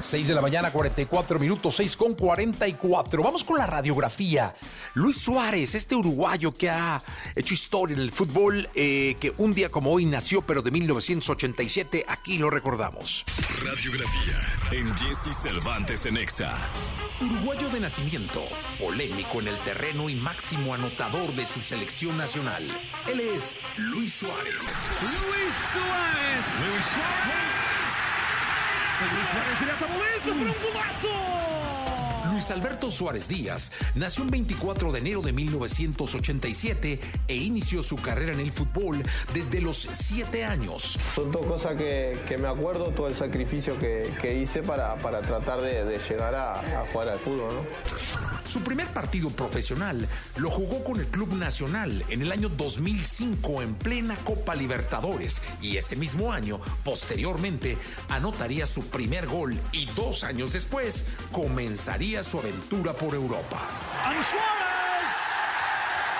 6 de la mañana, 44 minutos, 6 con 44. Vamos con la radiografía. Luis Suárez, este uruguayo que ha hecho historia en el fútbol, eh, que un día como hoy nació, pero de 1987, aquí lo recordamos. Radiografía en Jesse Cervantes en Exa. Uruguayo de nacimiento, polémico en el terreno y máximo anotador de su selección nacional. Él es Luis Suárez. Luis Suárez. Luis Suárez. Luís Soares direto à baliza para um golaço! Luis Alberto Suárez Díaz nació el 24 de enero de 1987 e inició su carrera en el fútbol desde los 7 años. Son dos cosas que, me acuerdo, todo el sacrificio que, hice para, para tratar de, llegar a, a, jugar al fútbol. ¿no? Su primer partido profesional lo jugó con el Club Nacional en el año 2005 en plena Copa Libertadores y ese mismo año, posteriormente, anotaría su primer gol y dos años después comenzaría su aventura por Europa. And Suarez!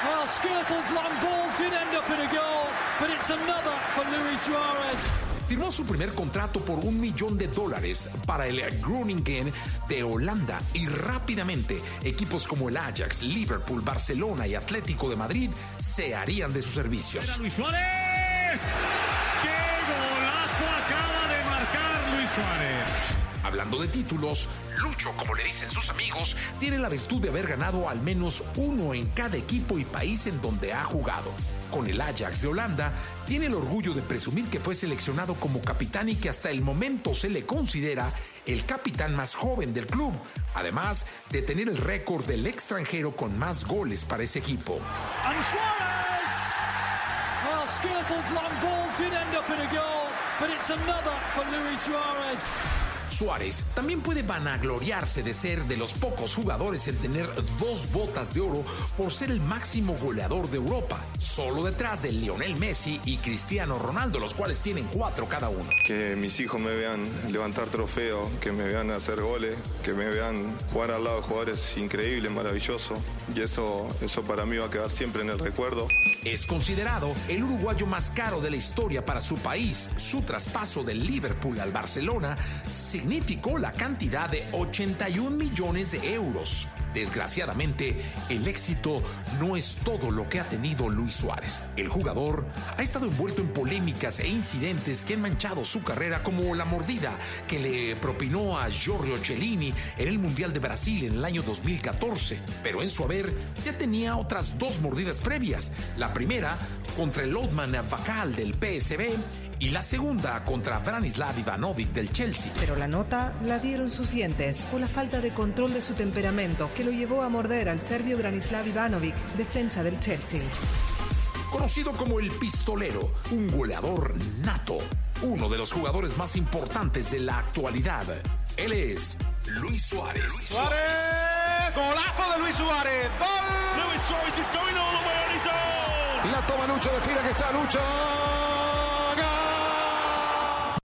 Well, Skirtle's long ball did end up in a goal, but it's another for Luis Suarez firmó su primer contrato por un millón de dólares para el Groningen de Holanda y rápidamente equipos como el Ajax, Liverpool, Barcelona y Atlético de Madrid se harían de sus servicios. Luis Suárez! ¡Qué golazo acaba de marcar Luis Suárez! Hablando de títulos, Lucho, como le dicen sus amigos, tiene la virtud de haber ganado al menos uno en cada equipo y país en donde ha jugado. Con el Ajax de Holanda, tiene el orgullo de presumir que fue seleccionado como capitán y que hasta el momento se le considera el capitán más joven del club, además de tener el récord del extranjero con más goles para ese equipo. Suárez también puede vanagloriarse de ser de los pocos jugadores en tener dos botas de oro por ser el máximo goleador de Europa, solo detrás de Lionel Messi y Cristiano Ronaldo, los cuales tienen cuatro cada uno. Que mis hijos me vean levantar trofeos, que me vean hacer goles, que me vean jugar al lado de jugadores increíbles, maravillosos, y eso, eso para mí va a quedar siempre en el recuerdo. Es considerado el uruguayo más caro de la historia para su país. Su traspaso del Liverpool al Barcelona significó la cantidad de 81 millones de euros. Desgraciadamente, el éxito no es todo lo que ha tenido Luis Suárez. El jugador ha estado envuelto en polémicas e incidentes que han manchado su carrera como la mordida que le propinó a Giorgio Cellini en el Mundial de Brasil en el año 2014. Pero en su haber ya tenía otras dos mordidas previas. La primera contra el Oldman Vacal del PSB y la segunda contra Branislav Ivanovic del Chelsea. Pero la nota la dieron sus dientes por la falta de control de su temperamento que lo llevó a morder al serbio Branislav Ivanovic, defensa del Chelsea. Conocido como el pistolero, un goleador nato, uno de los jugadores más importantes de la actualidad. Él es Luis Suárez. Luis Suárez. Golazo de Luis Suárez. Gol. Luis Suárez is going all the way on his own. La toma Lucho, define que está Lucho.